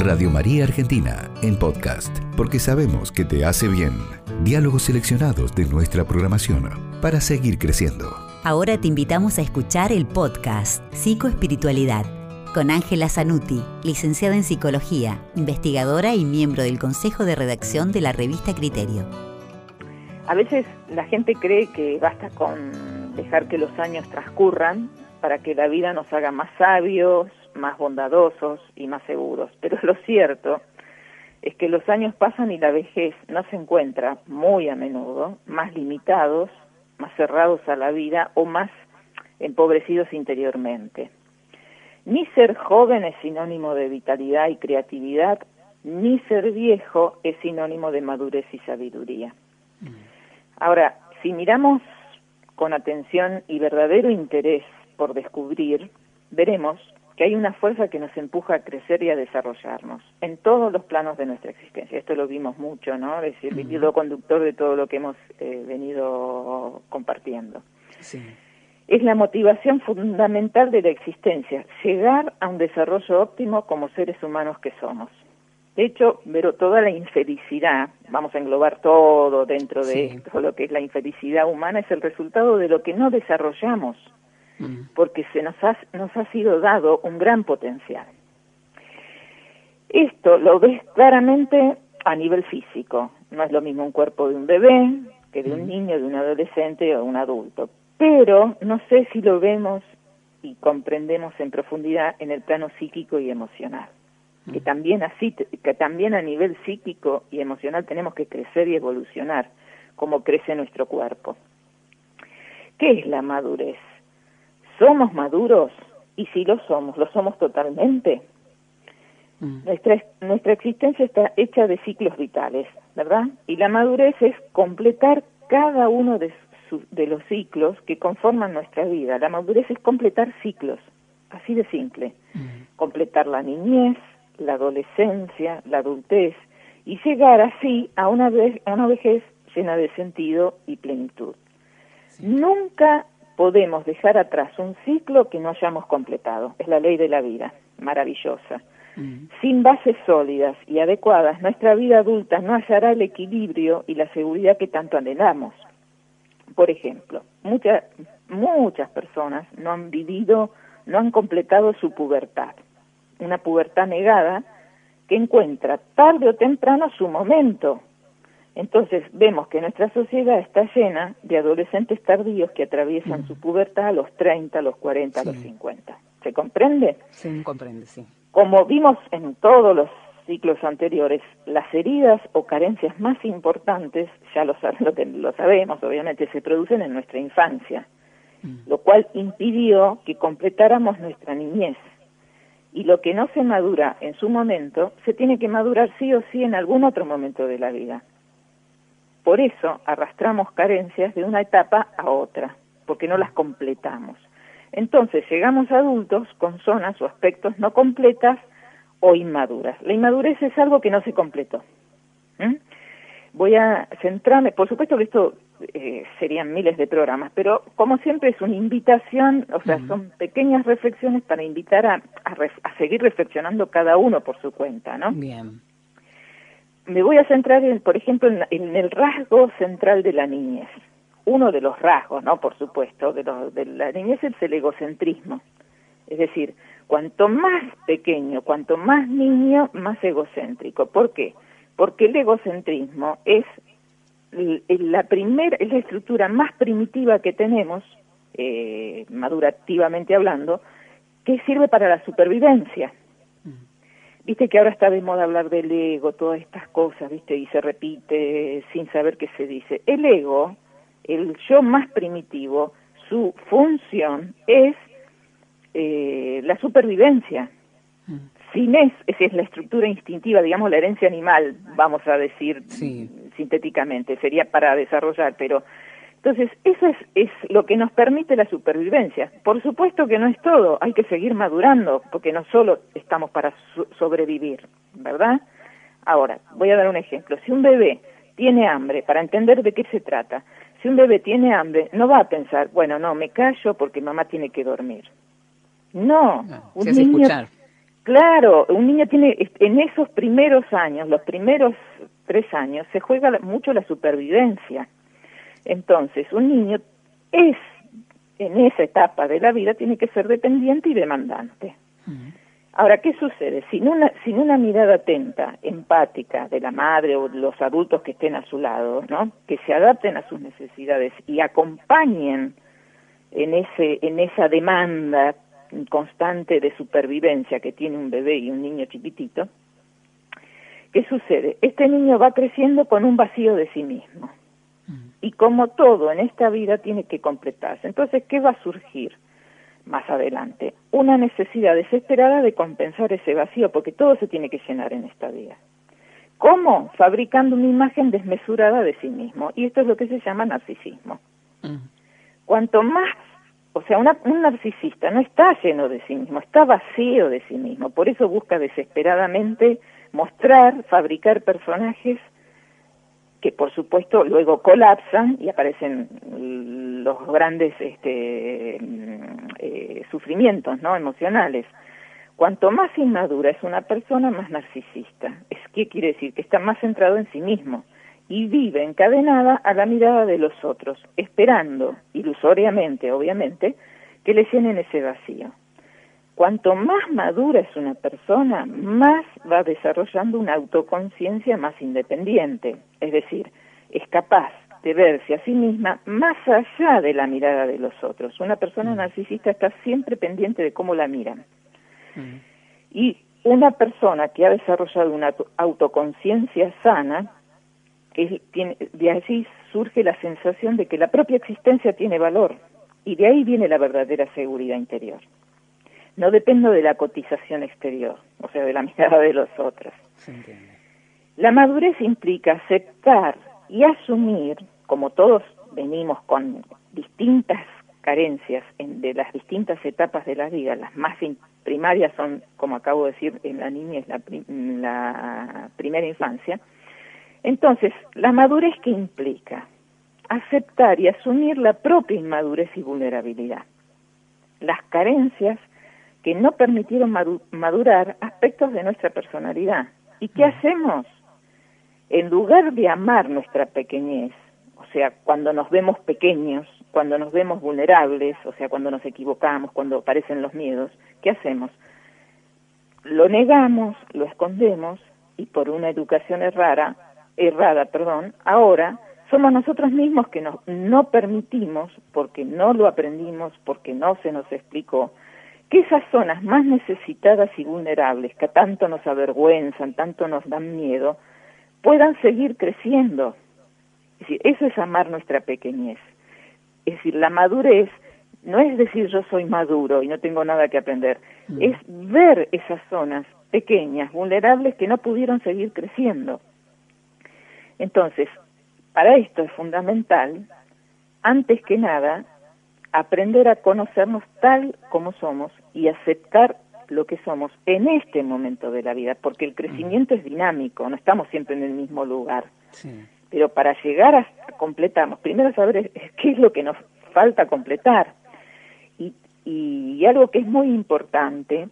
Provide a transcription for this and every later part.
Radio María Argentina en podcast, porque sabemos que te hace bien. Diálogos seleccionados de nuestra programación para seguir creciendo. Ahora te invitamos a escuchar el podcast Psicoespiritualidad con Ángela Zanuti, licenciada en psicología, investigadora y miembro del consejo de redacción de la revista Criterio. A veces la gente cree que basta con dejar que los años transcurran para que la vida nos haga más sabios, más bondadosos y más seguros. Pero lo cierto es que los años pasan y la vejez no se encuentra muy a menudo más limitados, más cerrados a la vida o más empobrecidos interiormente. Ni ser joven es sinónimo de vitalidad y creatividad, ni ser viejo es sinónimo de madurez y sabiduría. Ahora, si miramos con atención y verdadero interés por descubrir, veremos que hay una fuerza que nos empuja a crecer y a desarrollarnos en todos los planos de nuestra existencia. Esto lo vimos mucho, ¿no? Es decir, el hilo conductor de todo lo que hemos eh, venido compartiendo. Es la motivación fundamental de la existencia, llegar a un desarrollo óptimo como seres humanos que somos. De hecho, pero toda la infelicidad, vamos a englobar todo dentro de esto, lo que es la infelicidad humana, es el resultado de lo que no desarrollamos Mm. porque se nos ha, nos ha sido dado un gran potencial. Esto lo ves claramente a nivel físico. No es lo mismo un cuerpo de un bebé que de un niño, de un adolescente o un adulto. Pero no sé si lo vemos y comprendemos en profundidad en el plano psíquico y emocional. Que también así, que también a nivel psíquico y emocional tenemos que crecer y evolucionar como crece nuestro cuerpo. ¿Qué es la madurez? ¿Somos maduros? Y si lo somos, ¿lo somos totalmente? Mm. Nuestra, nuestra existencia está hecha de ciclos vitales, ¿verdad? Y la madurez es completar cada uno de, de los ciclos que conforman nuestra vida. La madurez es completar ciclos, así de simple. Mm. Completar la niñez, la adolescencia, la adultez y llegar así a una, vez, a una vejez llena de sentido y plenitud. Nunca podemos dejar atrás un ciclo que no hayamos completado. Es la ley de la vida, maravillosa. Mm. Sin bases sólidas y adecuadas, nuestra vida adulta no hallará el equilibrio y la seguridad que tanto anhelamos. Por ejemplo, muchas muchas personas no han vivido, no han completado su pubertad. Una pubertad negada que encuentra tarde o temprano su momento, entonces vemos que nuestra sociedad está llena de adolescentes tardíos que atraviesan mm. su pubertad a los 30, a los 40, a los 50. ¿Se comprende? Sí, comprende, sí. Como vimos en todos los ciclos anteriores, las heridas o carencias más importantes, ya lo, lo, sabemos, obviamente, se producen en nuestra infancia, mm. lo cual impidió que completáramos nuestra niñez. Y lo que no se madura en su momento, se tiene que madurar sí o sí en algún otro momento de la vida. Por eso arrastramos carencias de una etapa a otra, porque no las completamos. Entonces llegamos a adultos con zonas o aspectos no completas o inmaduras. La inmadurez es algo que no se completó. Voy a centrarme, por supuesto que esto eh, serían miles de programas, pero como siempre es una invitación, o sea, son pequeñas reflexiones para invitar a, a, seguir reflexionando cada uno por su cuenta, ¿no? Bien me voy a centrar, en, por ejemplo, en, el rasgo central de la niñez. Uno de los rasgos, ¿no? Por supuesto, de, de la niñez es el egocentrismo. Es decir, cuanto más pequeño, cuanto más niño, más egocéntrico. ¿Por qué? Porque el egocentrismo es la primera, es la estructura más primitiva que tenemos, eh, madurativamente hablando, que sirve para la supervivencia. Viste que ahora está de moda hablar del ego, todas estas cosas, viste, y se repite sin saber qué se dice. El ego, el yo más primitivo, su función es eh, la supervivencia. Mm. Sin es, esa es la estructura instintiva, digamos la herencia animal, vamos a decir sintéticamente, sería para desarrollar, pero entonces, eso es, es, lo que nos permite la supervivencia. Por supuesto que no es todo, hay que seguir madurando, porque no solo estamos para sobrevivir, ¿verdad? Ahora, voy a dar un ejemplo. Si un bebé tiene hambre, para entender de qué se trata, si un bebé tiene hambre, no va a pensar, bueno, no, me callo porque mamá tiene que dormir. No, un niño, Claro, un niño tiene, en esos primeros años, los primeros tres años, se juega mucho la supervivencia. Entonces, un niño es, en esa etapa de la vida, tiene que ser dependiente y demandante. Ahora, ¿qué sucede? Sin una, sin una mirada atenta, empática de la madre o de los adultos que estén a su lado, ¿no? Que se adapten a sus necesidades y acompañen en ese, en esa demanda constante de supervivencia que tiene un bebé y un niño chiquitito, ¿qué sucede? Este niño va creciendo con un vacío de sí mismo. Y como todo en esta vida tiene que completarse. Entonces, ¿qué va a surgir más adelante? Una necesidad desesperada de compensar ese vacío, porque todo se tiene que llenar en esta vida. ¿Cómo? Fabricando una imagen desmesurada de sí mismo. Y esto es lo que se llama narcisismo. Cuanto más o sea, un narcisista no está lleno de sí mismo, está vacío de sí mismo. Por eso busca desesperadamente mostrar, fabricar personajes que por supuesto luego colapsan y aparecen los grandes este, eh, sufrimientos no emocionales. Cuanto más inmadura es una persona, más narcisista. Es qué quiere decir que está más centrado en sí mismo y vive encadenada a la mirada de los otros, esperando, ilusoriamente obviamente, que le llenen ese vacío. Cuanto más madura es una persona, más va desarrollando una autoconciencia más independiente, es decir, es capaz de verse a sí misma más allá de la mirada de los otros. Una persona mm. narcisista está siempre pendiente de cómo la miran. Mm. Y una persona que ha desarrollado una autoconciencia sana que tiene, de allí surge la sensación de que la propia existencia tiene valor y de ahí viene la verdadera seguridad interior. No dependo de la cotización exterior, o sea, de la mirada de los otros. La madurez implica aceptar y asumir, como todos venimos con distintas carencias en, de las distintas etapas de la vida, las más primarias son, como acabo de decir, en la niñez, la, la primera infancia, entonces, la madurez que implica aceptar y asumir la propia inmadurez y vulnerabilidad, las carencias que no permitieron madurar aspectos de nuestra personalidad. ¿Y qué mm. hacemos? En lugar de amar nuestra pequeñez, o sea, cuando nos vemos pequeños, cuando nos vemos vulnerables, o sea, cuando nos equivocamos, cuando aparecen los miedos, ¿qué hacemos? Lo negamos, lo escondemos y por una educación errada errada, perdón, ahora somos nosotros mismos que nos, no permitimos, porque no lo aprendimos, porque no se nos explicó, que esas zonas más necesitadas y vulnerables, que tanto nos avergüenzan, tanto nos dan miedo, puedan seguir creciendo. Es decir, eso es amar nuestra pequeñez. Es decir, la madurez no es decir yo soy maduro y no tengo nada que aprender, mm. es ver esas zonas pequeñas, vulnerables, que no pudieron seguir creciendo. Entonces, para esto es fundamental, antes que nada, aprender a conocernos tal como somos y aceptar lo que somos en este momento de la vida, porque el crecimiento es dinámico, no estamos siempre en el mismo lugar. Pero para llegar a completamos, primero saber qué es lo que nos falta completar. Y, y algo que es muy importante,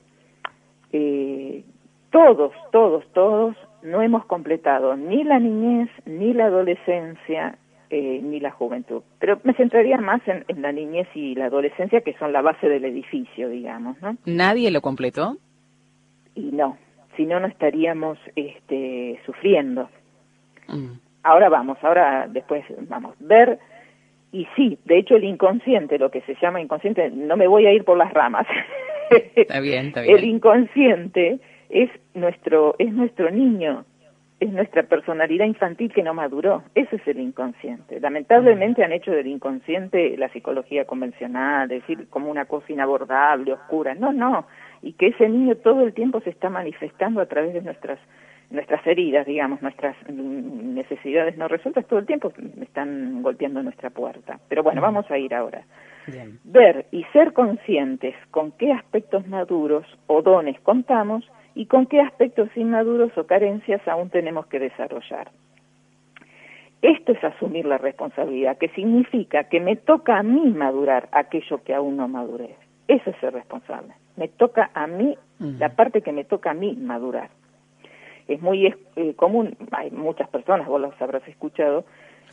eh, todos, todos, todos no hemos completado ni la niñez, ni la adolescencia, eh, ni la juventud. Pero me centraría más en, la niñez y la adolescencia, que son la base del edificio, digamos, ¿no? ¿Nadie lo completó? Y no, si no, no estaríamos este, sufriendo. Mm. Ahora vamos, ahora después vamos, ver, y sí, de hecho el inconsciente, lo que se llama inconsciente, no me voy a ir por las ramas. Está bien, está bien. El inconsciente es nuestro, es nuestro niño, es nuestra personalidad infantil que no maduró. Ese es el inconsciente. Lamentablemente han hecho del inconsciente la psicología convencional, decir, como una cosa inabordable, oscura. No, no. Y que ese niño todo el tiempo se está manifestando a través de nuestras nuestras heridas, digamos, nuestras necesidades no resueltas todo el tiempo están golpeando nuestra puerta. Pero bueno, vamos a ir ahora. Ver y ser conscientes con qué aspectos maduros o dones contamos y con qué aspectos inmaduros o carencias aún tenemos que desarrollar. Esto es asumir la responsabilidad, que significa que me toca a mí madurar aquello que aún no maduré. Eso es ser responsable. Me toca a mí, la parte que me toca a mí madurar. Es muy eh, común, hay muchas personas, vos los habrás escuchado,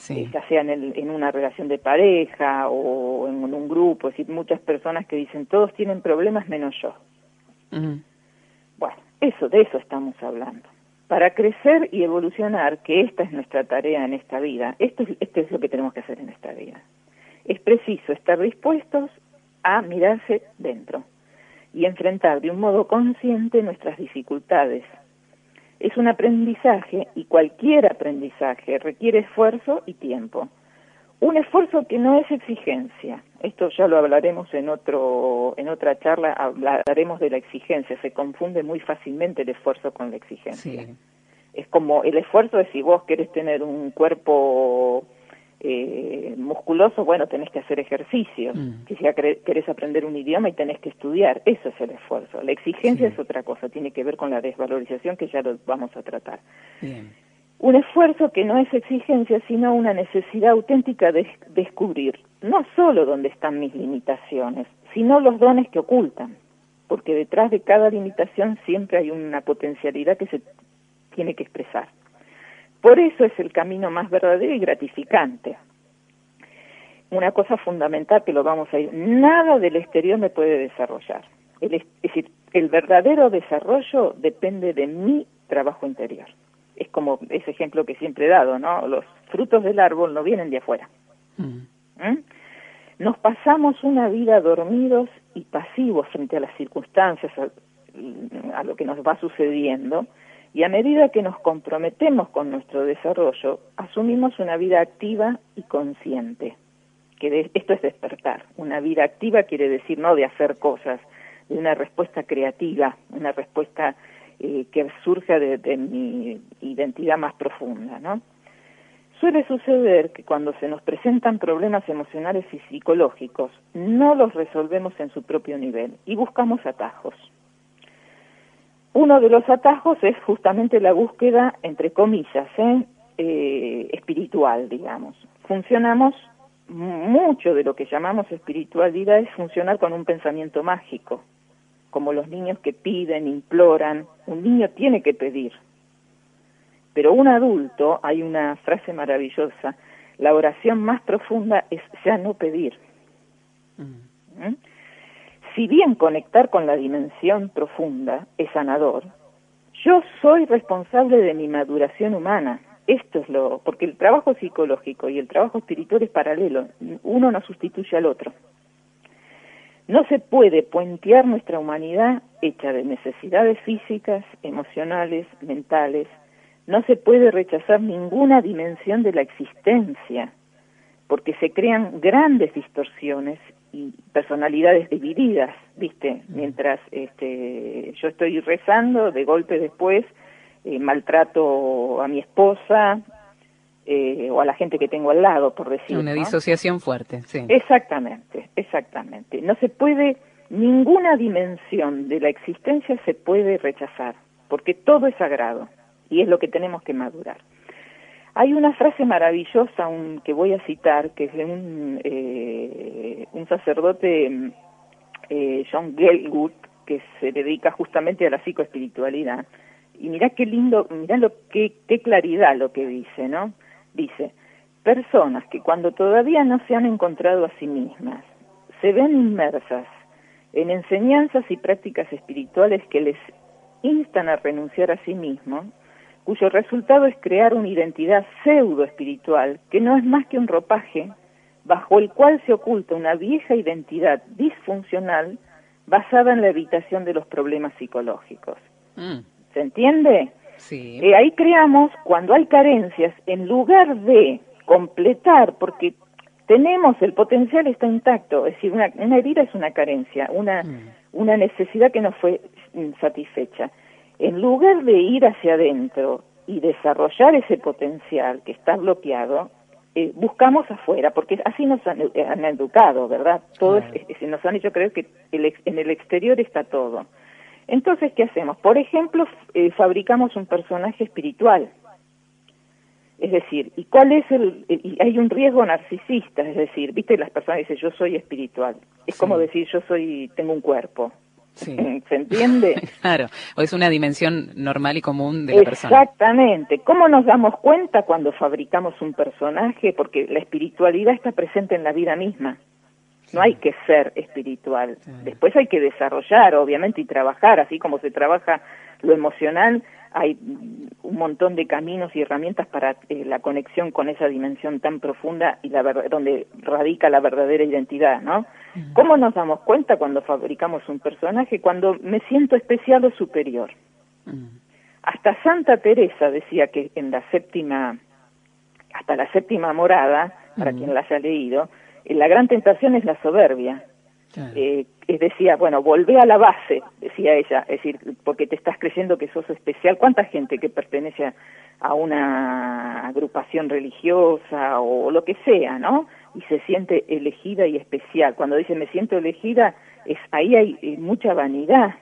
eh, ya sea en, una relación de pareja o en, un grupo, es decir, muchas personas que dicen todos tienen problemas menos yo. Bueno, eso, de eso estamos hablando. Para crecer y evolucionar, que esta es nuestra tarea en esta vida, esto es, esto es lo que tenemos que hacer en esta vida. Es preciso estar dispuestos a mirarse dentro y enfrentar de un modo consciente nuestras dificultades, es un aprendizaje y cualquier aprendizaje requiere esfuerzo y tiempo. Un esfuerzo que no es exigencia. Esto ya lo hablaremos en otro en otra charla, hablaremos de la exigencia, se confunde muy fácilmente el esfuerzo con la exigencia. Es como el esfuerzo es si vos querés tener un cuerpo eh, musculoso, bueno, tenés que hacer ejercicio. Mm. Si ya querés aprender un idioma y tenés que estudiar, eso es el esfuerzo. La exigencia es otra cosa, tiene que ver con la desvalorización que ya lo vamos a tratar. Un esfuerzo que no es exigencia, sino una necesidad auténtica de descubrir no solo dónde están mis limitaciones, sino los dones que ocultan, porque detrás de cada limitación siempre hay una potencialidad que se tiene que expresar. Por eso es el camino más verdadero y gratificante. Una cosa fundamental que lo vamos a ir, nada del exterior me puede desarrollar. es decir, el verdadero desarrollo depende de mi trabajo interior. Es como ese ejemplo que siempre he dado, ¿no? Los frutos del árbol no vienen de afuera. Mm. ¿Mm? Nos pasamos una vida dormidos y pasivos frente a las circunstancias, a lo que nos va sucediendo, y a medida que nos comprometemos con nuestro desarrollo, asumimos una vida activa y consciente. Que esto es despertar. Una vida activa quiere decir no de hacer cosas, de una respuesta creativa, una respuesta eh, que surja de, de, mi identidad más profunda, ¿no? Suele suceder que cuando se nos presentan problemas emocionales y psicológicos, no los resolvemos en su propio nivel y buscamos atajos. Uno de los atajos es justamente la búsqueda, entre comillas, ¿eh? ¿eh? espiritual, digamos. Funcionamos, mucho de lo que llamamos espiritualidad es funcionar con un pensamiento mágico, como los niños que piden, imploran. Un niño tiene que pedir. Pero un adulto, hay una frase maravillosa, la oración más profunda es ya no pedir. Mm. ¿Mm? si bien conectar con la dimensión profunda es sanador, yo soy responsable de mi maduración humana. Esto es lo, porque el trabajo psicológico y el trabajo espiritual es paralelo, uno no sustituye al otro. No se puede puentear nuestra humanidad hecha de necesidades físicas, emocionales, mentales. No se puede rechazar ninguna dimensión de la existencia, porque se crean grandes distorsiones y personalidades divididas, ¿viste? Mm. Mientras este, yo estoy rezando, de golpe después eh, maltrato a mi esposa eh, o a la gente que tengo al lado, por decir. Una disociación fuerte, sí. Exactamente, exactamente. No se puede, ninguna dimensión de la existencia se puede rechazar, porque todo es sagrado y es lo que tenemos que madurar. Hay una frase maravillosa un, que voy a citar, que es de un, eh, un sacerdote, eh, John Gelgut, que se dedica justamente a la psicoespiritualidad. Y mirá qué lindo, mirá lo, qué, qué claridad lo que dice, ¿no? Dice, personas que cuando todavía no se han encontrado a sí mismas, se ven inmersas en enseñanzas y prácticas espirituales que les instan a renunciar a sí mismos, cuyo resultado es crear una identidad pseudo espiritual, que no es más que un ropaje bajo el cual se oculta una vieja identidad disfuncional basada en la evitación de los problemas psicológicos. Mm. ¿Se entiende? Sí. Eh, ahí creamos, cuando hay carencias, en lugar de completar, porque tenemos, el potencial está intacto, es decir, una, una herida es una carencia, una, mm. una necesidad que no fue satisfecha en lugar de ir hacia adentro y desarrollar ese potencial que está bloqueado, eh, buscamos afuera, porque así nos han, educado, ¿verdad? Todo nos han hecho creer que en el exterior está todo. Entonces, ¿qué hacemos? Por ejemplo, eh, fabricamos un personaje espiritual. Es decir, ¿y cuál es el...? Y hay un riesgo narcisista, es decir, ¿viste? Las personas dicen, yo soy espiritual. Es como decir, yo soy, tengo un cuerpo. ¿Se entiende? claro, o es una dimensión normal y común de la persona. Exactamente. ¿Cómo nos damos cuenta cuando fabricamos un personaje? Porque la espiritualidad está presente en la vida misma. No hay que ser espiritual. Después hay que desarrollar, obviamente, y trabajar, así como se trabaja lo emocional, hay un montón de caminos y herramientas para eh, la conexión con esa dimensión tan profunda y la donde radica la verdadera identidad, ¿no? ¿Cómo nos damos cuenta cuando fabricamos un personaje? Cuando me siento especial o superior. Hasta Santa Teresa decía que en la séptima, hasta la séptima morada, para quien la haya leído, la gran tentación es la soberbia. Eh, decía, bueno, volvé a la base, decía ella, es decir, porque te estás creyendo que sos especial. ¿Cuánta gente que pertenece a una agrupación religiosa o lo que sea, ¿no? Y se siente elegida y especial. Cuando dice me siento elegida, es ahí hay eh, mucha vanidad,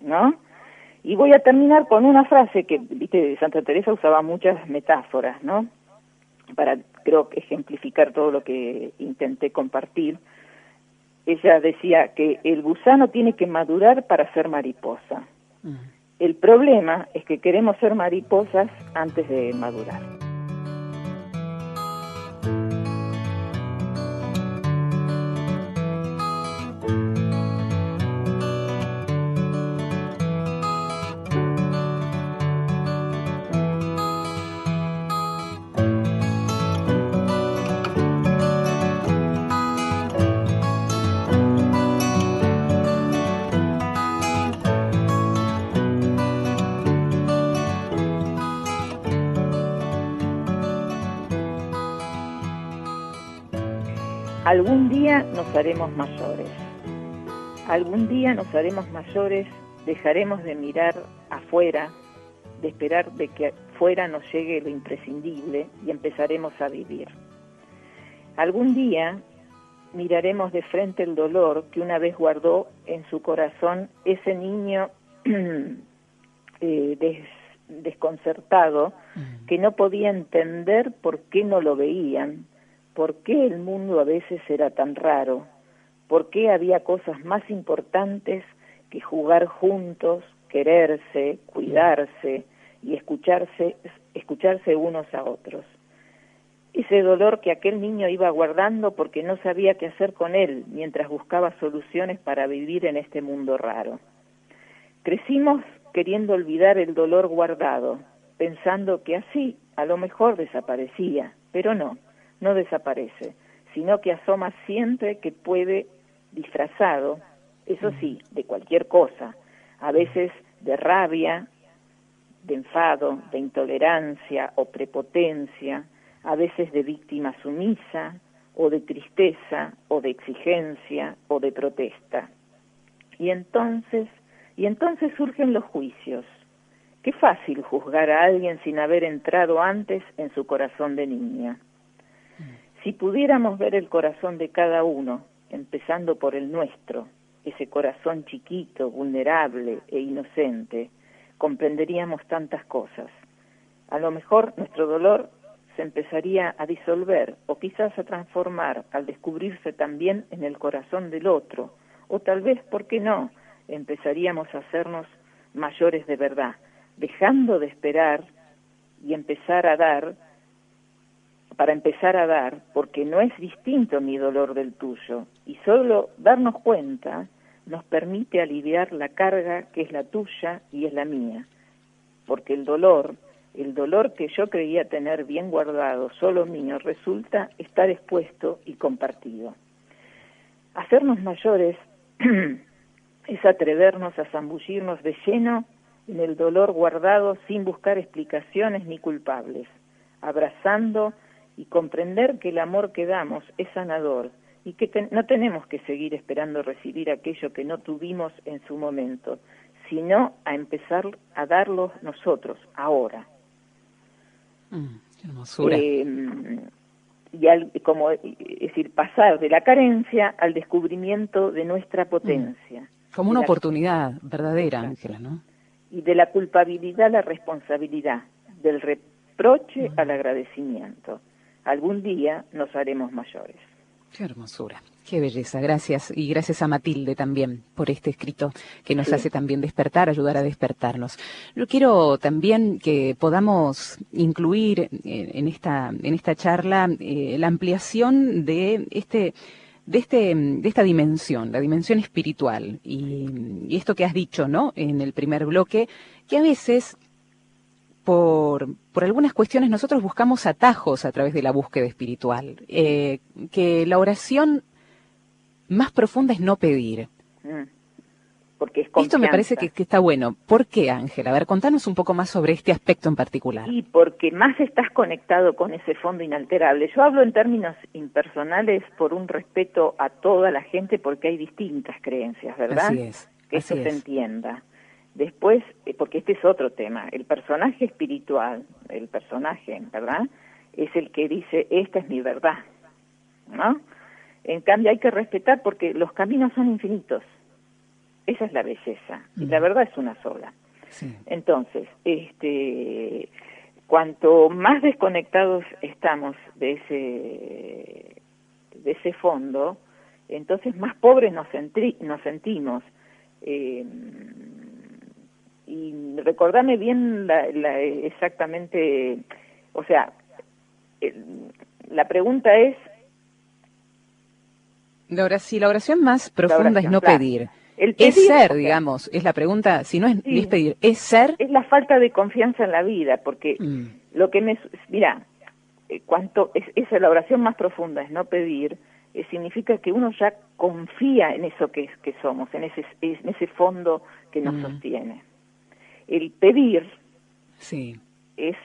¿no? Y voy a terminar con una frase que, viste, Santa Teresa usaba muchas metáforas, ¿no? Para, creo, ejemplificar todo lo que intenté compartir ella decía que el gusano tiene que madurar para ser mariposa. Mm. El problema es que queremos ser mariposas antes de madurar. Algún día nos haremos mayores. Algún día nos haremos mayores, dejaremos de mirar afuera, de esperar de que afuera nos llegue lo imprescindible y empezaremos a vivir. Algún día miraremos de frente el dolor que una vez guardó en su corazón ese niño eh, desconcertado que no podía entender por qué no lo veían, por qué el mundo a veces era tan raro, por qué había cosas más importantes que jugar juntos, quererse, cuidarse y escucharse, escucharse unos a otros. Ese dolor que aquel niño iba guardando porque no sabía qué hacer con él mientras buscaba soluciones para vivir en este mundo raro. Crecimos queriendo olvidar el dolor guardado, pensando que así a lo mejor desaparecía, pero no no desaparece, sino que asoma siempre que puede disfrazado, eso sí, de cualquier cosa, a veces de rabia, de enfado, de intolerancia o prepotencia, a veces de víctima sumisa, o de tristeza, o de exigencia, o de protesta. Y entonces, y entonces surgen los juicios. Qué fácil juzgar a alguien sin haber entrado antes en su corazón de niña. Si pudiéramos ver el corazón de cada uno, empezando por el nuestro, ese corazón chiquito, vulnerable e inocente, comprenderíamos tantas cosas. A lo mejor nuestro dolor se empezaría a disolver o quizás a transformar al descubrirse también en el corazón del otro, o tal vez, ¿por qué no?, empezaríamos a hacernos mayores de verdad, dejando de esperar y empezar a dar para empezar a dar, porque no es distinto mi dolor del tuyo, y solo darnos cuenta nos permite aliviar la carga que es la tuya y es la mía, porque el dolor, el dolor que yo creía tener bien guardado, solo mío, resulta estar expuesto y compartido. Hacernos mayores es atrevernos a zambullirnos de lleno en el dolor guardado sin buscar explicaciones ni culpables, abrazando y comprender que el amor que damos es sanador y que no tenemos que seguir esperando recibir aquello que no tuvimos en su momento, sino a empezar a darlo nosotros, ahora. Mm, hermosura. Eh, y al, como es decir, pasar de la carencia al descubrimiento de nuestra potencia. Mm. Como una oportunidad verdadera, Ángela, ¿no? Y de la culpabilidad a la responsabilidad, del reproche mm. al agradecimiento algún día nos haremos mayores. Qué hermosura. Qué belleza, gracias. Y gracias a Matilde también por este escrito que nos hace también despertar, ayudar a despertarnos. Yo quiero también que podamos incluir en esta, en esta charla eh, la ampliación de este de, este, de esta dimensión, la dimensión espiritual, y, y, esto que has dicho, ¿no? En el primer bloque, que a veces por, por algunas cuestiones nosotros buscamos atajos a través de la búsqueda espiritual, eh, que la oración más profunda es no pedir. Mm. Porque es Esto me parece que, está bueno. ¿Por qué, Ángela? A ver, contanos un poco más sobre este aspecto en particular. Y porque más estás conectado con ese fondo inalterable. Yo hablo en términos impersonales por un respeto a toda la gente porque hay distintas creencias, ¿verdad? Así es. Que eso se entienda. Después, eh, porque este es otro tema, el personaje espiritual, el personaje, ¿verdad? Es el que dice, esta es mi verdad, ¿no? En cambio hay que respetar porque los caminos son infinitos. Esa es la belleza. Y la verdad es una sola. Entonces, este, cuanto más desconectados estamos de ese, de ese fondo, entonces más pobres nos, nos sentimos. Eh, y recordame bien la, exactamente, o sea, la pregunta es Ahora, si la oración más profunda es no pedir, es ser, digamos, es la pregunta, si no es, es, pedir, es ser. Es la falta de confianza en la vida, porque mm. lo que me, mira, eh, cuanto es, esa la oración más profunda es no pedir, eh, significa que uno ya confía en eso que, que somos, en ese, en ese fondo que nos mm. sostiene. El pedir sí. es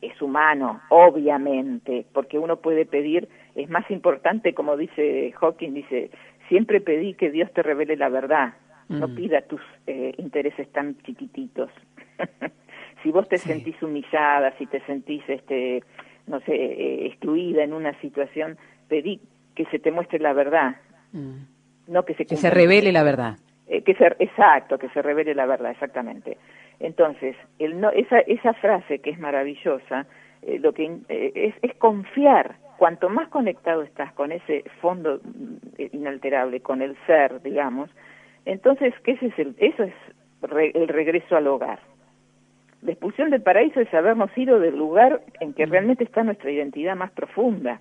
es humano, obviamente, porque uno puede pedir, es más importante, como dice Hawking, dice, siempre pedí que Dios te revele la verdad, no mm. pida tus eh, intereses tan chiquititos. si vos te sentís humillada, si te sentís, este, no sé, eh, excluida en una situación, pedí que se te muestre la verdad, mm. no que se... Que se revele la verdad. Eh, que se, exacto, que se revele la verdad, exactamente. Entonces, el no, esa, esa frase que es maravillosa, eh, lo que eh, es, es, confiar. Cuanto más conectado estás con ese fondo mm, inalterable, con el ser, digamos, entonces, ¿qué es el, eso es el regreso al hogar. La expulsión del paraíso es habernos ido del lugar en que realmente está nuestra identidad más profunda,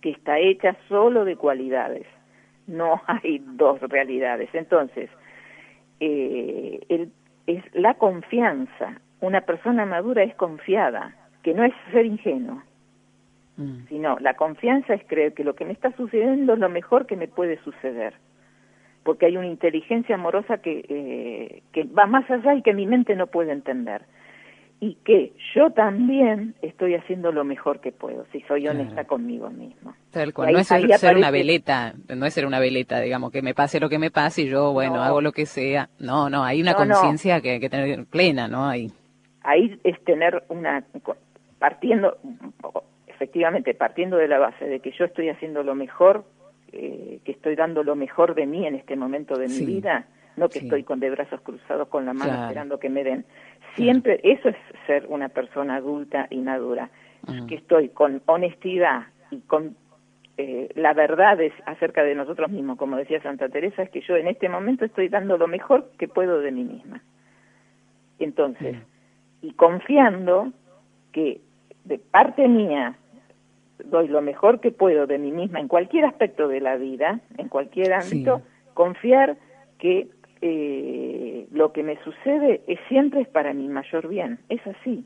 que está hecha solo de cualidades. No hay dos realidades. Entonces, eh, el es la confianza. Una persona madura es confiada, que no es ser ingenuo, mm. sino la confianza es creer que lo que me está sucediendo es lo mejor que me puede suceder, porque hay una inteligencia amorosa que, eh, que va más allá y que mi mente no puede entender y que yo también estoy haciendo lo mejor que puedo, si soy honesta conmigo mismo. Tal cual, no es ser, una veleta, no es ser una veleta, digamos, que me pase lo que me pase y yo, bueno, hago lo que sea. No, no, hay una conciencia que hay que tener plena, ¿no? Ahí. Ahí es tener una, partiendo, efectivamente, partiendo de la base de que yo estoy haciendo lo mejor, eh, que estoy dando lo mejor de mí en este momento de mi vida, no que estoy con de brazos cruzados con la mano esperando que me den. Siempre, eso es ser una persona adulta y madura, que estoy con honestidad y con eh, la verdad es acerca de nosotros mismos, como decía Santa Teresa, es que yo en este momento estoy dando lo mejor que puedo de mí misma. Entonces, y confiando que de parte mía doy lo mejor que puedo de mí misma en cualquier aspecto de la vida, en cualquier ámbito, confiar que eh, lo que me sucede es siempre es para mi mayor bien. Es así.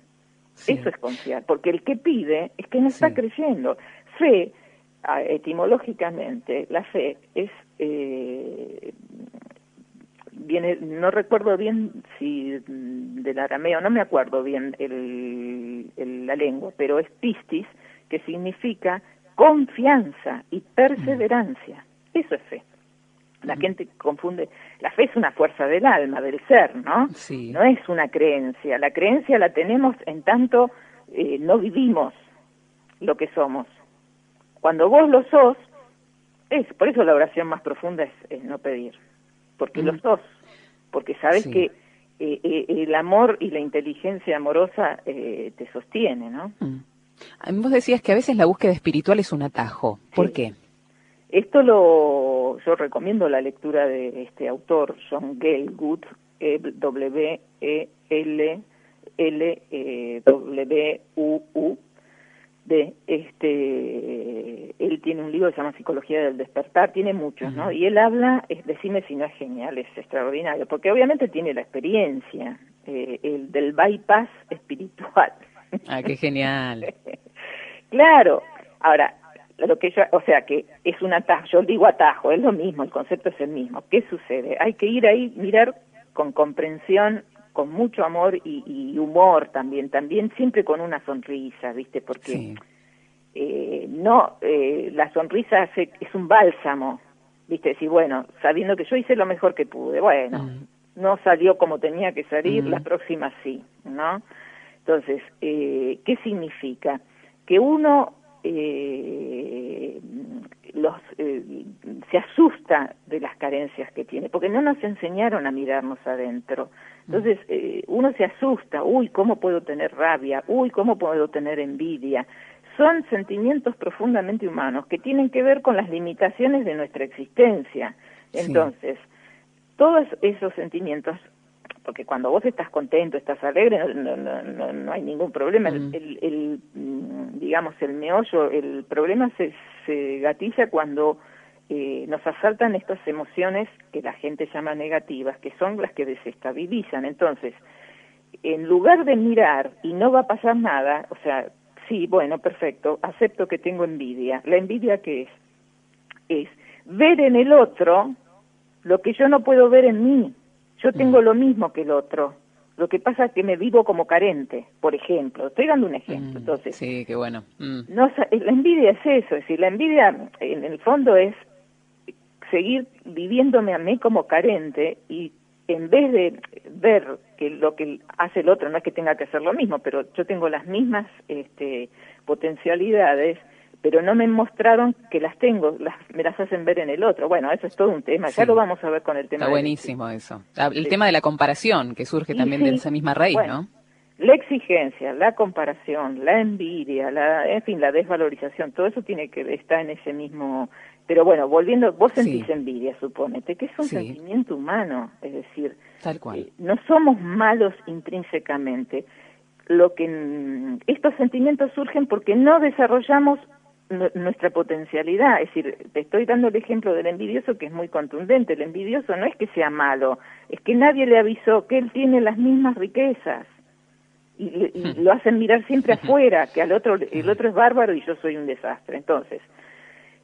Eso es confiar, porque el que pide es que no está creyendo. Fe, etimológicamente, la fe es eh, viene, no recuerdo bien si del arameo, no me acuerdo bien el, la lengua, pero es pistis, que significa confianza y perseverancia. Eso es fe. La gente confunde, la fe es una fuerza del alma, del ser, ¿no? Sí. No es una creencia. La creencia la tenemos en tanto eh, no vivimos lo que somos. Cuando vos lo sos, es, por eso la oración más profunda es, no pedir, porque lo mm. sos, porque sabes que eh, eh, el amor y la inteligencia amorosa te sostiene, ¿no? Mm. Vos decías que a veces la búsqueda espiritual es un atajo. ¿Por qué? Esto lo, yo recomiendo la lectura de este autor, John Gale e W E L L e W U U de este él tiene un libro que se llama Psicología del despertar, tiene muchos, ¿no? Y él habla, es, decime si no es genial, es extraordinario, porque obviamente tiene la experiencia eh, el del bypass espiritual. Ah, qué genial. claro. Ahora, lo que yo, o sea, que es un atajo, yo digo atajo, es lo mismo, el concepto es el mismo. ¿Qué sucede? Hay que ir ahí, mirar con comprensión con mucho amor y, humor también, también siempre con una sonrisa, ¿viste? Porque eh, no, eh, la sonrisa es un bálsamo, ¿viste? Si bueno, sabiendo que yo hice lo mejor que pude, bueno, mm. no salió como tenía que salir, la próxima sí, ¿no? Entonces, eh, ¿qué significa? Que uno eh, los, eh, se asusta de las carencias que tiene, porque no nos enseñaron a mirarnos adentro. Entonces, eh, uno se asusta, uy, ¿cómo puedo tener rabia? Uy, ¿cómo puedo tener envidia? Son sentimientos profundamente humanos que tienen que ver con las limitaciones de nuestra existencia. Entonces, todos esos sentimientos porque cuando vos estás contento, estás alegre, no, no, no, hay ningún problema. El, el, mm, digamos, el meollo, el problema se, se gatilla cuando eh, nos asaltan estas emociones que la gente llama negativas, que son las que desestabilizan. Entonces, en lugar de mirar y no va a pasar nada, o sea, sí, bueno, perfecto, acepto que tengo envidia. ¿La envidia qué es? Es ver en el otro lo que yo no puedo ver en mí. Yo tengo mm. lo mismo que el otro. Lo que pasa es que me vivo como carente, por ejemplo. Estoy dando un ejemplo. Mm, Entonces, sí, qué bueno. Mm. No, la envidia es eso, es decir, la envidia en el fondo es seguir viviéndome a mí como carente y en vez de ver que lo que hace el otro no es que tenga que hacer lo mismo, pero yo tengo las mismas este, potencialidades, pero no me mostraron que las tengo, las, me las hacen ver en el otro. Bueno, eso es todo un tema, ya lo vamos a ver con el tema. Está buenísimo eso. Ah, el tema de la comparación, que surge también de esa misma raíz, ¿no? La exigencia, la comparación, la envidia, la, en fin, la desvalorización, todo eso tiene que estar en ese mismo... Pero bueno, volviendo, vos sentís envidia, supónete, que es un sentimiento humano, es decir, Tal cual. Eh, no somos malos intrínsecamente. Lo que mm, estos sentimientos surgen porque no desarrollamos nuestra potencialidad. Es decir, te estoy dando el ejemplo del envidioso que es muy contundente. El envidioso no es que sea malo, es que nadie le avisó que él tiene las mismas riquezas. Y, hmm. lo hacen mirar siempre afuera, que al otro, el otro es bárbaro y yo soy un desastre. Entonces,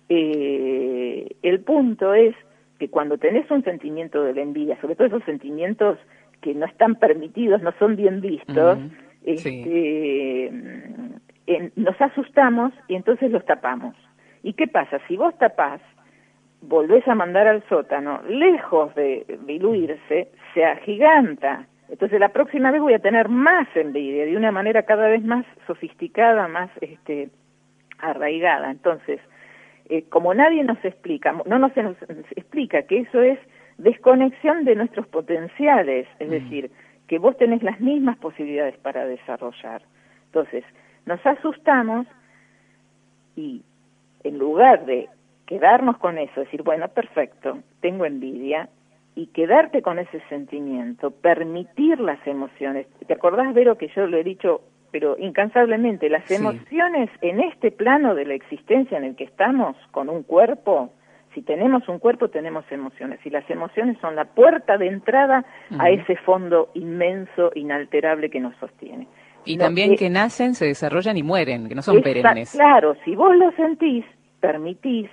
eh, el punto es que cuando tenés un sentimiento de la envidia, sobre todo esos sentimientos que no están permitidos, no son bien vistos, este, nos asustamos y entonces los tapamos. ¿Y qué pasa? Si vos tapás, volvés a mandar al sótano, lejos de diluirse, se agiganta. Entonces la próxima vez voy a tener más envidia, de una manera cada vez más sofisticada, más este, arraigada. Entonces, eh, como nadie nos explica, no nos, nos explica que eso es desconexión de nuestros potenciales, es mm. decir, que vos tenés las mismas posibilidades para desarrollar. Entonces, nos asustamos y en lugar de quedarnos con eso, decir, bueno, perfecto, tengo envidia, y quedarte con ese sentimiento, permitir las emociones. ¿Te acordás, Vero, que yo lo he dicho, pero incansablemente, las emociones en este plano de la existencia en el que estamos, con un cuerpo, si tenemos un cuerpo, tenemos emociones, y las emociones son la puerta de entrada a ese fondo inmenso, inalterable que nos sostiene. Y también que, nacen, se desarrollan y mueren, que no son perennes. Claro, si vos lo sentís, permitís,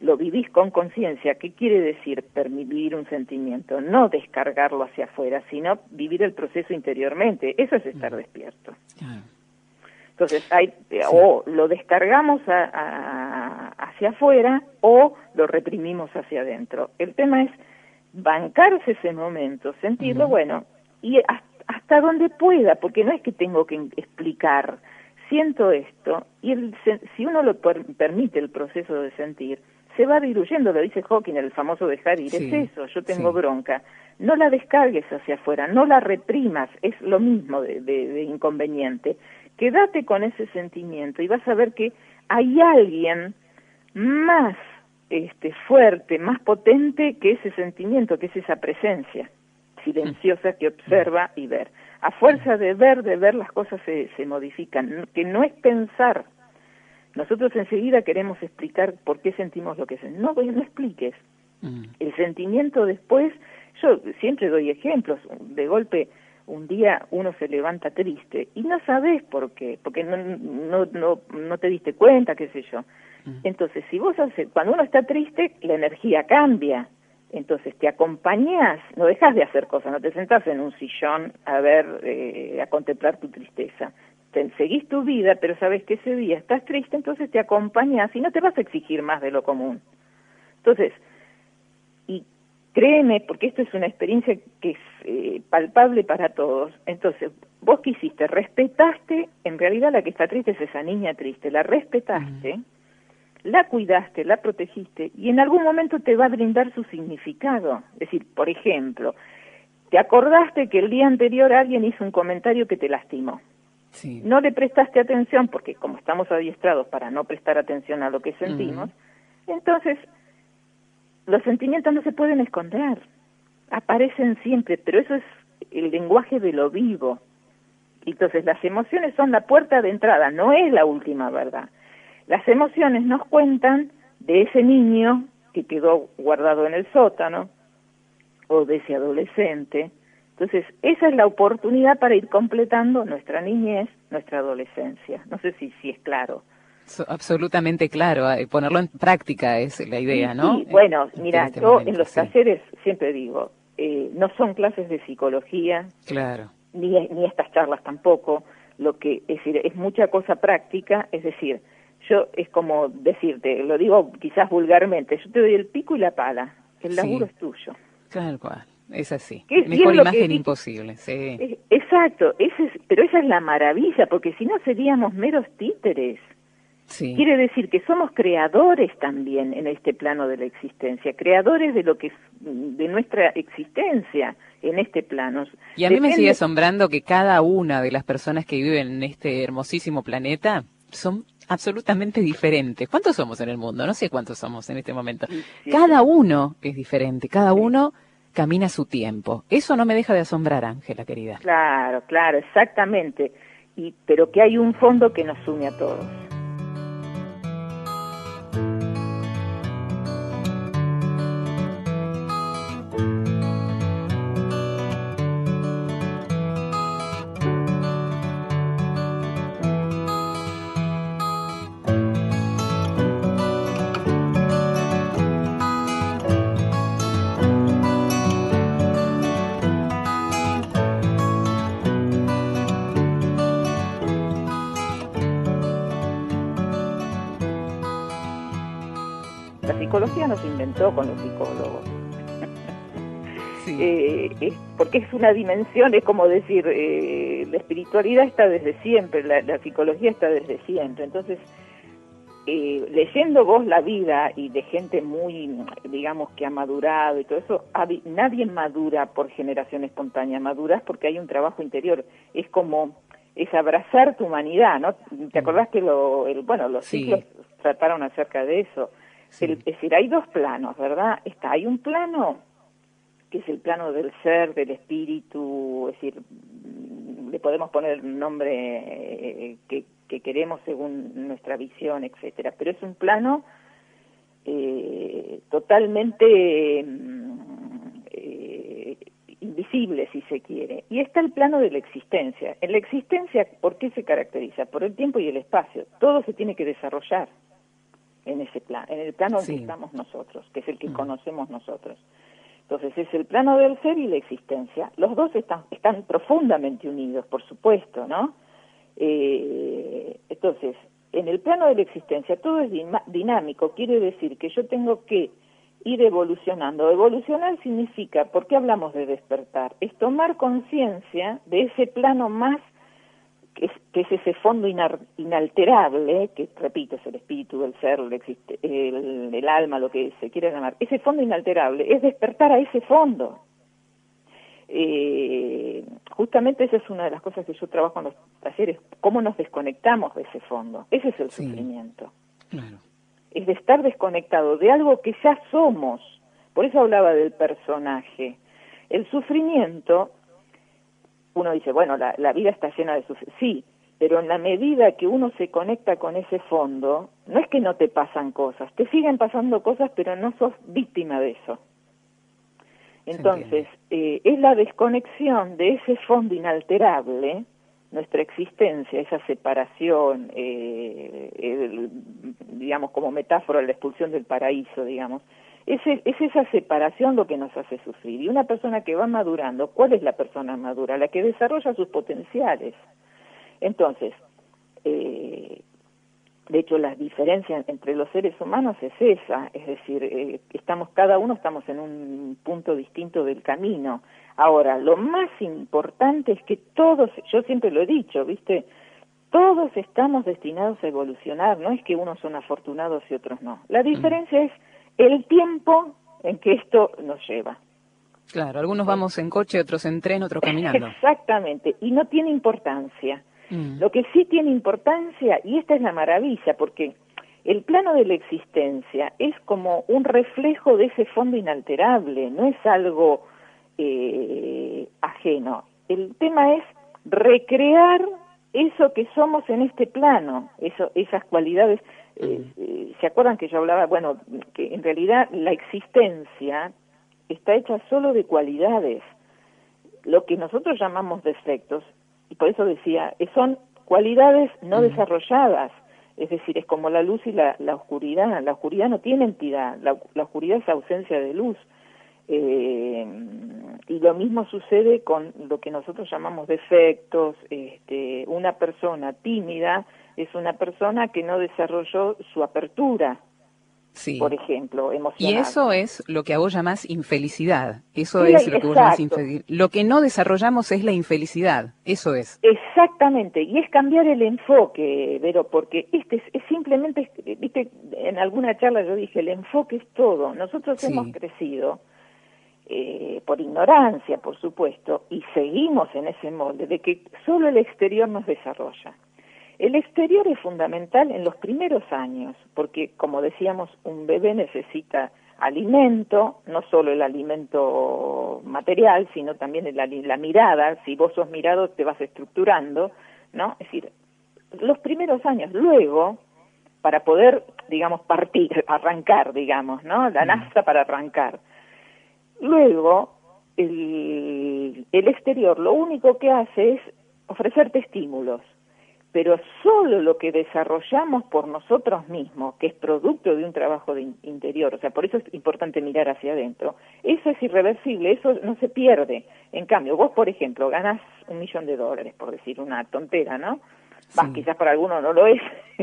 lo vivís con conciencia. ¿Qué quiere decir vivir un sentimiento? No descargarlo hacia afuera, sino vivir el proceso interiormente. Eso es estar despierto. Entonces, hay, o lo descargamos hacia afuera o lo reprimimos hacia adentro. El tema es bancarse ese momento, sentirlo, bueno, y hasta hasta donde pueda, porque no es que tengo que explicar, siento esto, y el, si uno lo permite el proceso de sentir, se va diluyendo, lo dice Hawking, el famoso dejar ir, es eso, yo tengo bronca, no la descargues hacia afuera, no la reprimas, es lo mismo de, de inconveniente, quédate con ese sentimiento y vas a ver que hay alguien más este, fuerte, más potente que ese sentimiento, que es esa presencia silenciosa que observa y ver. A fuerza de ver, de ver, las cosas se, se modifican, que no es pensar. Nosotros enseguida queremos explicar por qué sentimos lo que sentimos. No, no expliques. Mm. El sentimiento después, yo siempre doy ejemplos, de golpe un día uno se levanta triste y no sabes por qué, porque no, no, no, no te diste cuenta, qué sé yo. Mm. Entonces, si vos haces, cuando uno está triste, la energía cambia. Entonces te acompañas, no dejas de hacer cosas, no te sentás en un sillón a ver, eh, a contemplar tu tristeza. Te, seguís tu vida, pero sabes que ese día estás triste, entonces te acompañas y no te vas a exigir más de lo común. Entonces, y créeme, porque esto es una experiencia que es eh, palpable para todos. Entonces, vos qué hiciste, respetaste, en realidad la que está triste es esa niña triste, la respetaste la cuidaste, la protegiste y en algún momento te va a brindar su significado. Es decir, por ejemplo, te acordaste que el día anterior alguien hizo un comentario que te lastimó. Sí. No le prestaste atención porque como estamos adiestrados para no prestar atención a lo que sentimos, entonces los sentimientos no se pueden esconder, aparecen siempre, pero eso es el lenguaje de lo vivo. Entonces las emociones son la puerta de entrada, no es la última verdad. Las emociones nos cuentan de ese niño que quedó guardado en el sótano o de ese adolescente. Entonces, esa es la oportunidad para ir completando nuestra niñez, nuestra adolescencia. No sé si, si es claro. Absolutamente claro, eh, ponerlo en práctica es la idea, ¿no? Sí, bueno, mira, este yo en los talleres siempre digo, eh, no son clases de psicología, claro. ni, ni estas charlas tampoco, lo que es decir, es mucha cosa práctica, es decir, yo es como decirte, lo digo quizás vulgarmente, yo te doy el pico y la pala, el laburo es tuyo. Tal cual, es así. Mejor imagen imposible, sí. exacto, ese pero esa es la maravilla, porque si no seríamos meros títeres. Sí. Quiere decir que somos creadores también en este plano de la existencia, creadores de lo que es, de nuestra existencia en este plano. Y a mí me sigue asombrando que cada una de las personas que viven en este hermosísimo planeta son absolutamente diferentes. ¿Cuántos somos en el mundo? No sé cuántos somos en este momento. Cada uno es diferente, cada uno camina su tiempo. Eso no me deja de asombrar, Ángela, querida. Claro, claro, exactamente. Y, pero que hay un fondo que nos une a todos. Psicología no se inventó con los psicólogos. Eh, porque es una dimensión, es como decir, eh, la espiritualidad está desde siempre, la, psicología está desde siempre. Entonces, eh, leyendo vos la vida y de gente muy, digamos, que ha madurado y todo eso, nadie madura por generación espontánea, maduras porque hay un trabajo interior. Es como, es abrazar tu humanidad, ¿no? ¿Te mm. acordás que lo, el, bueno, los ciclos trataron acerca de eso? Es decir, hay dos planos, ¿verdad? Está, hay un plano que es el plano del ser, del espíritu, es decir, le podemos poner el nombre eh, que, queremos según nuestra visión, etcétera, pero es un plano eh, totalmente mm, eh, invisible, si se quiere. Y está el plano de la existencia. En la existencia, ¿por qué se caracteriza? Por el tiempo y el espacio. Todo se tiene que desarrollar en ese plan, en el plano en que estamos nosotros, que es el que mm. conocemos nosotros. Entonces es el plano del ser y la existencia. Los dos están, están profundamente unidos, por supuesto, ¿no? Eh, entonces, en el plano de la existencia todo es dinámico, quiere decir que yo tengo que ir evolucionando. Evolucionar significa, ¿por qué hablamos de despertar? Es tomar conciencia de ese plano más que es, ese fondo inalterable, que repito, es el espíritu del ser, el, el, alma, lo que se quiera llamar, ese fondo inalterable, es despertar a ese fondo. Eh, justamente esa es una de las cosas que yo trabajo en los talleres, cómo nos desconectamos de ese fondo. Ese es el sufrimiento. es de estar desconectado de algo que ya somos. Por eso hablaba del personaje. El sufrimiento, uno dice, bueno, la, la vida está llena de sufrimiento. Sí, pero en la medida que uno se conecta con ese fondo, no es que no te pasan cosas, te siguen pasando cosas, pero no sos víctima de eso. Entonces, eh, es la desconexión de ese fondo inalterable, nuestra existencia, esa separación, eh, digamos como metáfora, la expulsión del paraíso, digamos, es, es esa separación lo que nos hace sufrir. Y una persona que va madurando, ¿cuál es la persona madura? La que desarrolla sus potenciales. Entonces, eh, de hecho, la diferencia entre los seres humanos es esa, es decir, eh, estamos cada uno estamos en un punto distinto del camino. Ahora, lo más importante es que todos, yo siempre lo he dicho, ¿viste? Todos estamos destinados a evolucionar, no es que unos son afortunados y otros no. La diferencia es el tiempo en que esto nos lleva. Claro, algunos vamos en coche, otros en tren, otros caminando. Exactamente, y no tiene importancia. Mm. Lo que sí tiene importancia, y esta es la maravilla, porque el plano de la existencia es como un reflejo de ese fondo inalterable, no es algo eh, ajeno. El tema es recrear eso que somos en este plano, eso, esas cualidades. Eh, mm. eh, ¿Se acuerdan que yo hablaba? Bueno, que en realidad la existencia está hecha solo de cualidades. Lo que nosotros llamamos defectos y por eso decía, son cualidades no desarrolladas, es decir, es como la luz y la, oscuridad, la oscuridad no tiene entidad, la, oscuridad es ausencia de luz. Eh, y lo mismo sucede con lo que nosotros llamamos defectos. Este, una persona tímida es una persona que no desarrolló su apertura, sí. por ejemplo, emocional. Y eso es lo que a vos llamás infelicidad. Eso es lo que vos llamás infelicidad. Lo que no desarrollamos es la infelicidad. Eso es. Exactamente. Y es cambiar el enfoque, Vero, porque este es, simplemente, viste, en alguna charla yo dije, el enfoque es todo. Nosotros hemos crecido. Eh, por ignorancia, por supuesto, y seguimos en ese molde de que solo el exterior nos desarrolla. El exterior es fundamental en los primeros años, porque como decíamos, un bebé necesita alimento, no solo el alimento material, sino también la, la mirada, si vos sos mirado te vas estructurando, ¿no? Es decir, los primeros años, luego, para poder, digamos, partir, arrancar, digamos, ¿no? La nafta para arrancar. Luego, el, el exterior lo único que hace es ofrecerte estímulos, pero solo lo que desarrollamos por nosotros mismos, que es producto de un trabajo de interior, o sea, por eso es importante mirar hacia adentro, eso es irreversible, eso no se pierde. En cambio, vos, por ejemplo, ganas un millón de dólares, por decir una tontera, ¿no? quizás para algunos no lo es.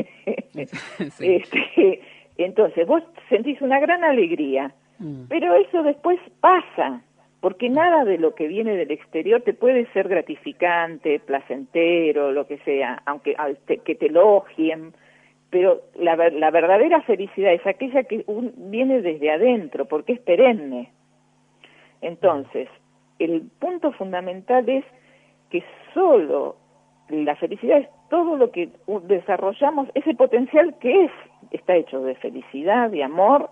este, entonces, vos sentís una gran alegría, mm. pero eso después pasa, porque nada de lo que viene del exterior te puede ser gratificante, placentero, lo que sea, aunque que te elogien, pero la, la verdadera felicidad es aquella que viene desde adentro, porque es perenne. Entonces, el punto fundamental es que solo la felicidad es todo lo que desarrollamos, ese potencial que es, está hecho de felicidad, de amor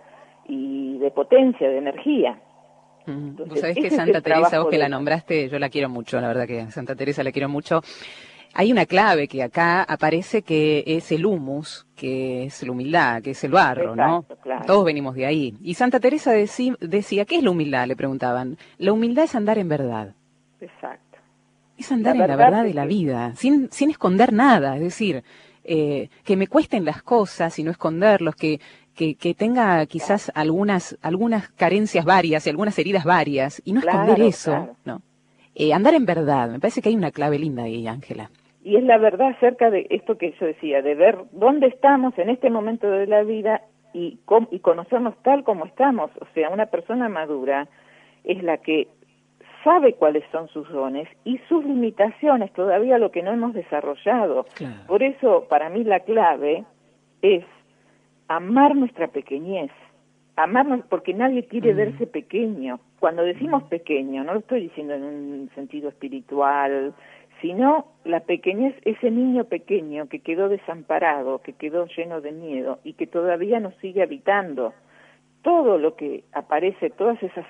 y de potencia, de energía. Vos sabés que Santa Teresa, vos que la nombraste, yo la quiero mucho, la verdad que Santa Teresa la quiero mucho. Hay una clave que acá aparece que es el humus, que es la humildad, que es el barro, ¿no? Todos venimos de ahí. Y Santa Teresa decía, ¿qué es la humildad? Le preguntaban. La humildad es andar en verdad. Exacto. Es andar en la verdad de la vida, sin, sin esconder nada. Es decir, eh, que me cuesten las cosas y no esconderlos, que, que, tenga quizás algunas, algunas carencias varias y algunas heridas varias, y no esconder eso, ¿no? Eh, andar en verdad, me parece que hay una clave linda ahí, Ángela. Y es la verdad acerca de esto que yo decía, de ver dónde estamos en este momento de la vida y, y conocernos tal como estamos. O sea, una persona madura es la que sabe cuáles son sus dones y sus limitaciones, todavía lo que no hemos desarrollado. Por eso, para mí la clave es amar nuestra pequeñez, amarnos porque nadie quiere verse pequeño. Cuando decimos pequeño, no lo estoy diciendo en un sentido espiritual, sino la pequeñez, ese niño pequeño que quedó desamparado, que quedó lleno de miedo y que todavía nos sigue habitando. Todo lo que aparece, todas esas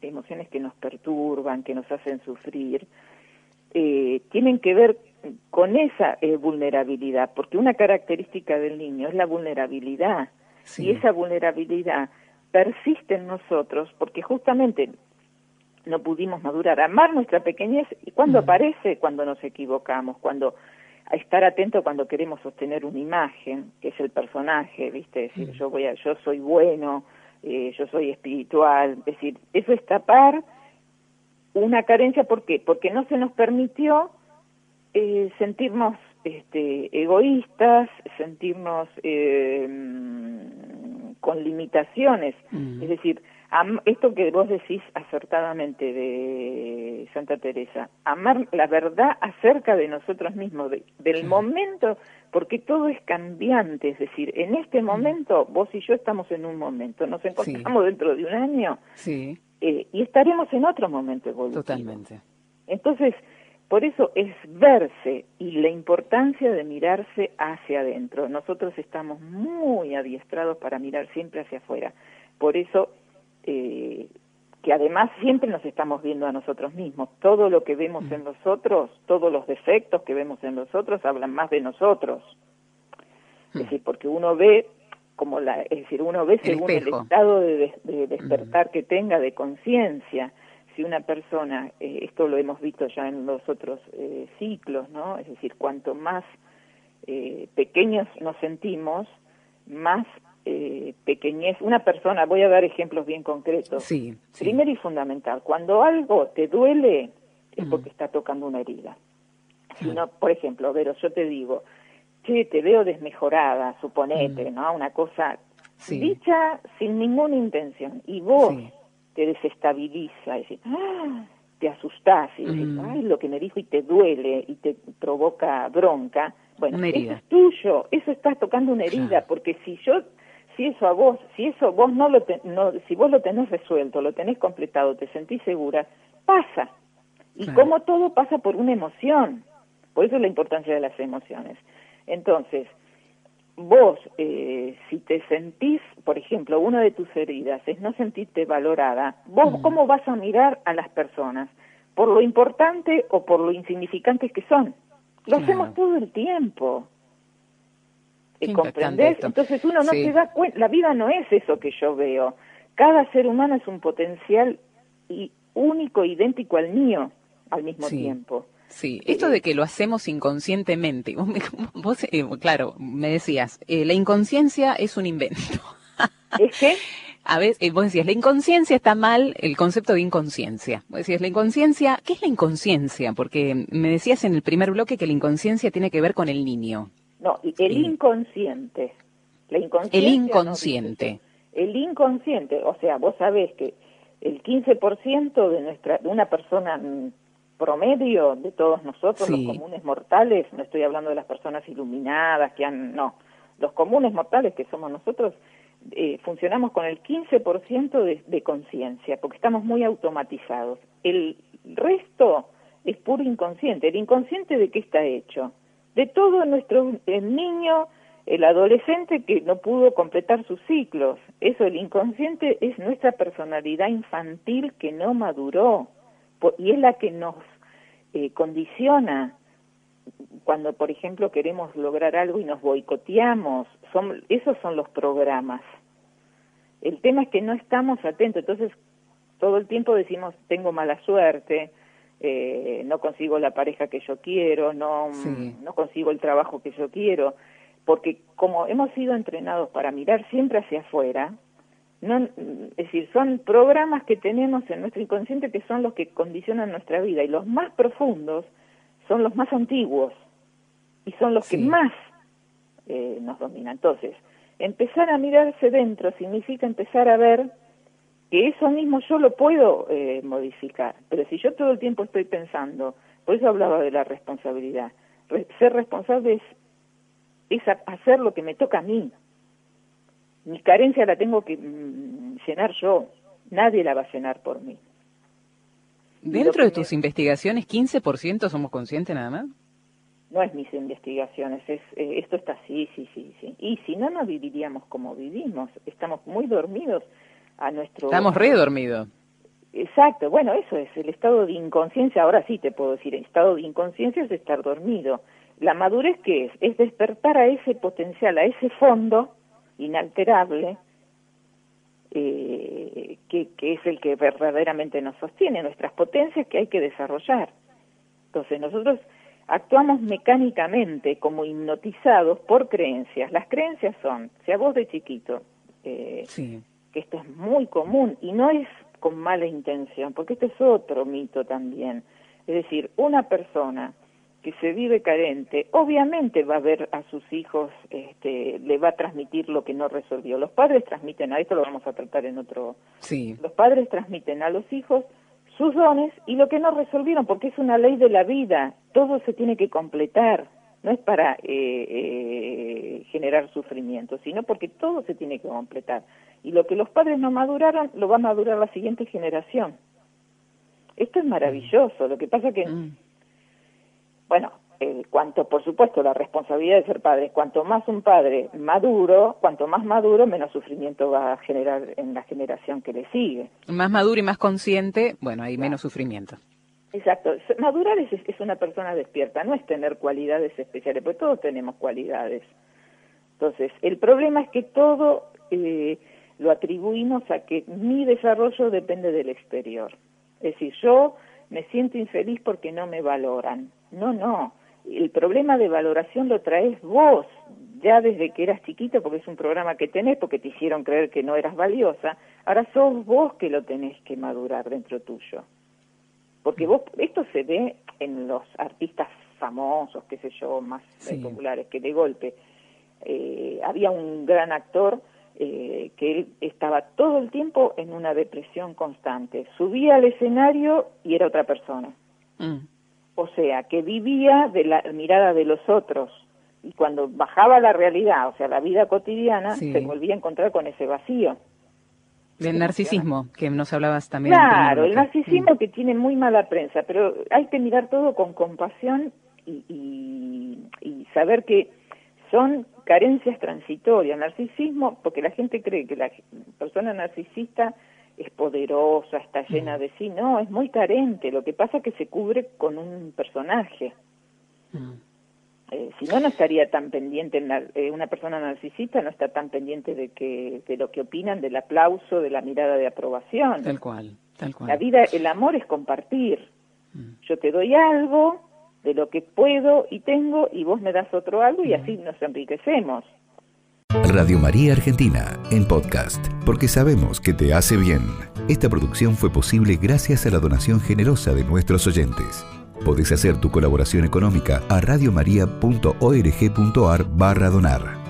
emociones que nos perturban, que nos hacen sufrir, eh, tienen que ver con esa eh, vulnerabilidad, porque una característica del niño es la vulnerabilidad, y esa vulnerabilidad persiste en nosotros porque justamente no pudimos madurar, amar nuestra pequeñez y cuando aparece, cuando nos equivocamos, cuando a estar atento cuando queremos sostener una imagen, que es el personaje, ¿viste? decir, yo voy a, yo soy bueno, eh, yo soy espiritual, es decir, eso es tapar una carencia, ¿por qué? Porque no se nos permitió eh, sentirnos este, egoístas, sentirnos eh, con limitaciones, es decir, esto que vos decís acertadamente de Santa Teresa, amar la verdad acerca de nosotros mismos, del momento, porque todo es cambiante, es decir, en este momento vos y yo estamos en un momento, nos encontramos dentro de un año sí. Eh, y estaremos en otro momento evolutivo. Totalmente. Entonces, por eso es verse y la importancia de mirarse hacia adentro. Nosotros estamos muy adiestrados para mirar siempre hacia afuera. Por eso eh, que además siempre nos estamos viendo a nosotros mismos. Todo lo que vemos en nosotros, todos los defectos que vemos en nosotros hablan más de nosotros. Es decir, porque uno ve como la, es decir, uno ve según el, estado de, despertar que tenga de conciencia. Si una persona, eh, esto lo hemos visto ya en los otros eh, ciclos, ¿no? Es decir, cuanto más pequeños nos sentimos, más eh, pequeñez, una persona, voy a dar ejemplos bien concretos. Sí, Primero y fundamental, cuando algo te duele es porque está tocando una herida. Si no, por ejemplo, Vero, yo te digo, che, te veo desmejorada, suponete, ¿no? Una cosa dicha sin ninguna intención, y vos te desestabiliza, y ¡ah! te asustás, y dices, ay, lo que me dijo y te duele, y te provoca bronca, bueno, eso es tuyo, eso estás tocando una herida, porque si yo si eso a vos, si eso vos no lo no, si vos lo tenés resuelto, lo tenés completado, te sentís segura, pasa. Y como todo pasa por una emoción. Por eso es la importancia de las emociones. Entonces, vos, eh, si te sentís, por ejemplo, una de tus heridas es no sentirte valorada, vos cómo vas a mirar a las personas, por lo importante o por lo insignificantes que son. Lo hacemos todo el tiempo. ¿Comprendés? Entonces uno no se da cuenta, la vida no es eso que yo veo. Cada ser humano es un potencial y único, idéntico al mío al mismo tiempo. Sí, esto de que lo hacemos inconscientemente, vos, eh, claro, me decías, eh, la inconsciencia es un invento. ¿Es que? A veces, eh, vos decías, la inconsciencia está mal, el concepto de inconsciencia. Vos decías, la inconsciencia, ¿qué es la inconsciencia? Porque me decías en el primer bloque que la inconsciencia tiene que ver con el niño. No, el inconsciente. La el inconsciente. el inconsciente, o sea, vos sabés que el 15% de nuestra de una persona promedio de todos nosotros, los comunes mortales, no estoy hablando de las personas iluminadas que han, no, los comunes mortales que somos nosotros, eh, funcionamos con el 15% de, de conciencia, porque estamos muy automatizados. El resto es puro inconsciente. ¿El inconsciente de qué está hecho? de todo nuestro el niño, el adolescente que no pudo completar sus ciclos. Eso, el inconsciente es nuestra personalidad infantil que no maduró y es la que nos eh, condiciona cuando, por ejemplo, queremos lograr algo y nos boicoteamos. Son, esos son los programas. El tema es que no estamos atentos, entonces todo el tiempo decimos tengo mala suerte, eh, no consigo la pareja que yo quiero, no, no consigo el trabajo que yo quiero, porque como hemos sido entrenados para mirar siempre hacia afuera, no, es decir, son programas que tenemos en nuestro inconsciente que son los que condicionan nuestra vida y los más profundos son los más antiguos y son los que más eh, nos dominan. Entonces, empezar a mirarse dentro significa empezar a ver que eso mismo yo lo puedo eh, modificar, pero si yo todo el tiempo estoy pensando, por eso hablaba de la responsabilidad, ser responsable es, hacer lo que me toca a mí. Mi carencia la tengo que mm, llenar yo, nadie la va a llenar por mí. Dentro de tus investigaciones, ¿15% somos conscientes nada más? No es mis investigaciones, es, eh, esto está así, sí, sí, sí. Y si no, no viviríamos como vivimos. Estamos muy dormidos a nuestro... Estamos redormidos. Exacto, bueno, eso es el estado de inconsciencia, ahora sí te puedo decir, el estado de inconsciencia es estar dormido. La madurez, ¿qué es? Es despertar a ese potencial, a ese fondo inalterable, eh, que, que es el que verdaderamente nos sostiene, nuestras potencias que hay que desarrollar. Entonces nosotros actuamos mecánicamente como hipnotizados por creencias. Las creencias son, si a vos de chiquito, eh, que esto es muy común y no es con mala intención, porque este es otro mito también. Es decir, una persona que se vive carente, obviamente va a ver a sus hijos, este, le va a transmitir lo que no resolvió. Los padres transmiten, a esto lo vamos a tratar en otro. Sí. Los padres transmiten a los hijos sus dones y lo que no resolvieron, porque es una ley de la vida, todo se tiene que completar, no es para eh, eh, generar sufrimiento, sino porque todo se tiene que completar. Y lo que los padres no maduraron, lo va a madurar la siguiente generación. Esto es maravilloso, lo que pasa que, mm. Bueno, eh, cuanto, por supuesto, la responsabilidad de ser padre, cuanto más un padre maduro, cuanto más maduro, menos sufrimiento va a generar en la generación que le sigue. Más maduro y más consciente, bueno, hay menos sufrimiento. Exacto. Madurar es, es, una persona despierta, no es tener cualidades especiales, porque todos tenemos cualidades. Entonces, el problema es que todo eh, lo atribuimos a que mi desarrollo depende del exterior. Es decir, yo me siento infeliz porque no me valoran. No, no el problema de valoración lo traes vos, ya desde que eras chiquito, porque es un programa que tenés, porque te hicieron creer que no eras valiosa, ahora sos vos que lo tenés que madurar dentro tuyo. Porque vos, esto se ve en los artistas famosos, qué sé yo, más populares, que de golpe eh, había un gran actor eh, que él estaba todo el tiempo en una depresión constante. Subía al escenario y era otra persona. Mm o sea, que vivía de la mirada de los otros y cuando bajaba la realidad, o sea, la vida cotidiana, se volvía a encontrar con ese vacío. Del narcisismo, que nos hablabas también. Claro, el narcisismo que tiene muy mala prensa, pero hay que mirar todo con compasión y, y, y saber que son carencias transitorias. Narcisismo, porque la gente cree que la persona narcisista es poderosa, está llena de sí, no, es muy carente, lo que pasa es que se cubre con un personaje. Eh, si no, no estaría tan pendiente, en eh, una persona narcisista no está tan pendiente de, que, de lo que opinan, del aplauso, de la mirada de aprobación. Tal cual, tal cual. La vida, el amor es compartir. Yo te doy algo de lo que puedo y tengo y vos me das otro algo y así nos enriquecemos. Radio María Argentina en podcast, porque sabemos que te hace bien. Esta producción fue posible gracias a la donación generosa de nuestros oyentes. Podés hacer tu colaboración económica a radiomaria.org.ar barra donar.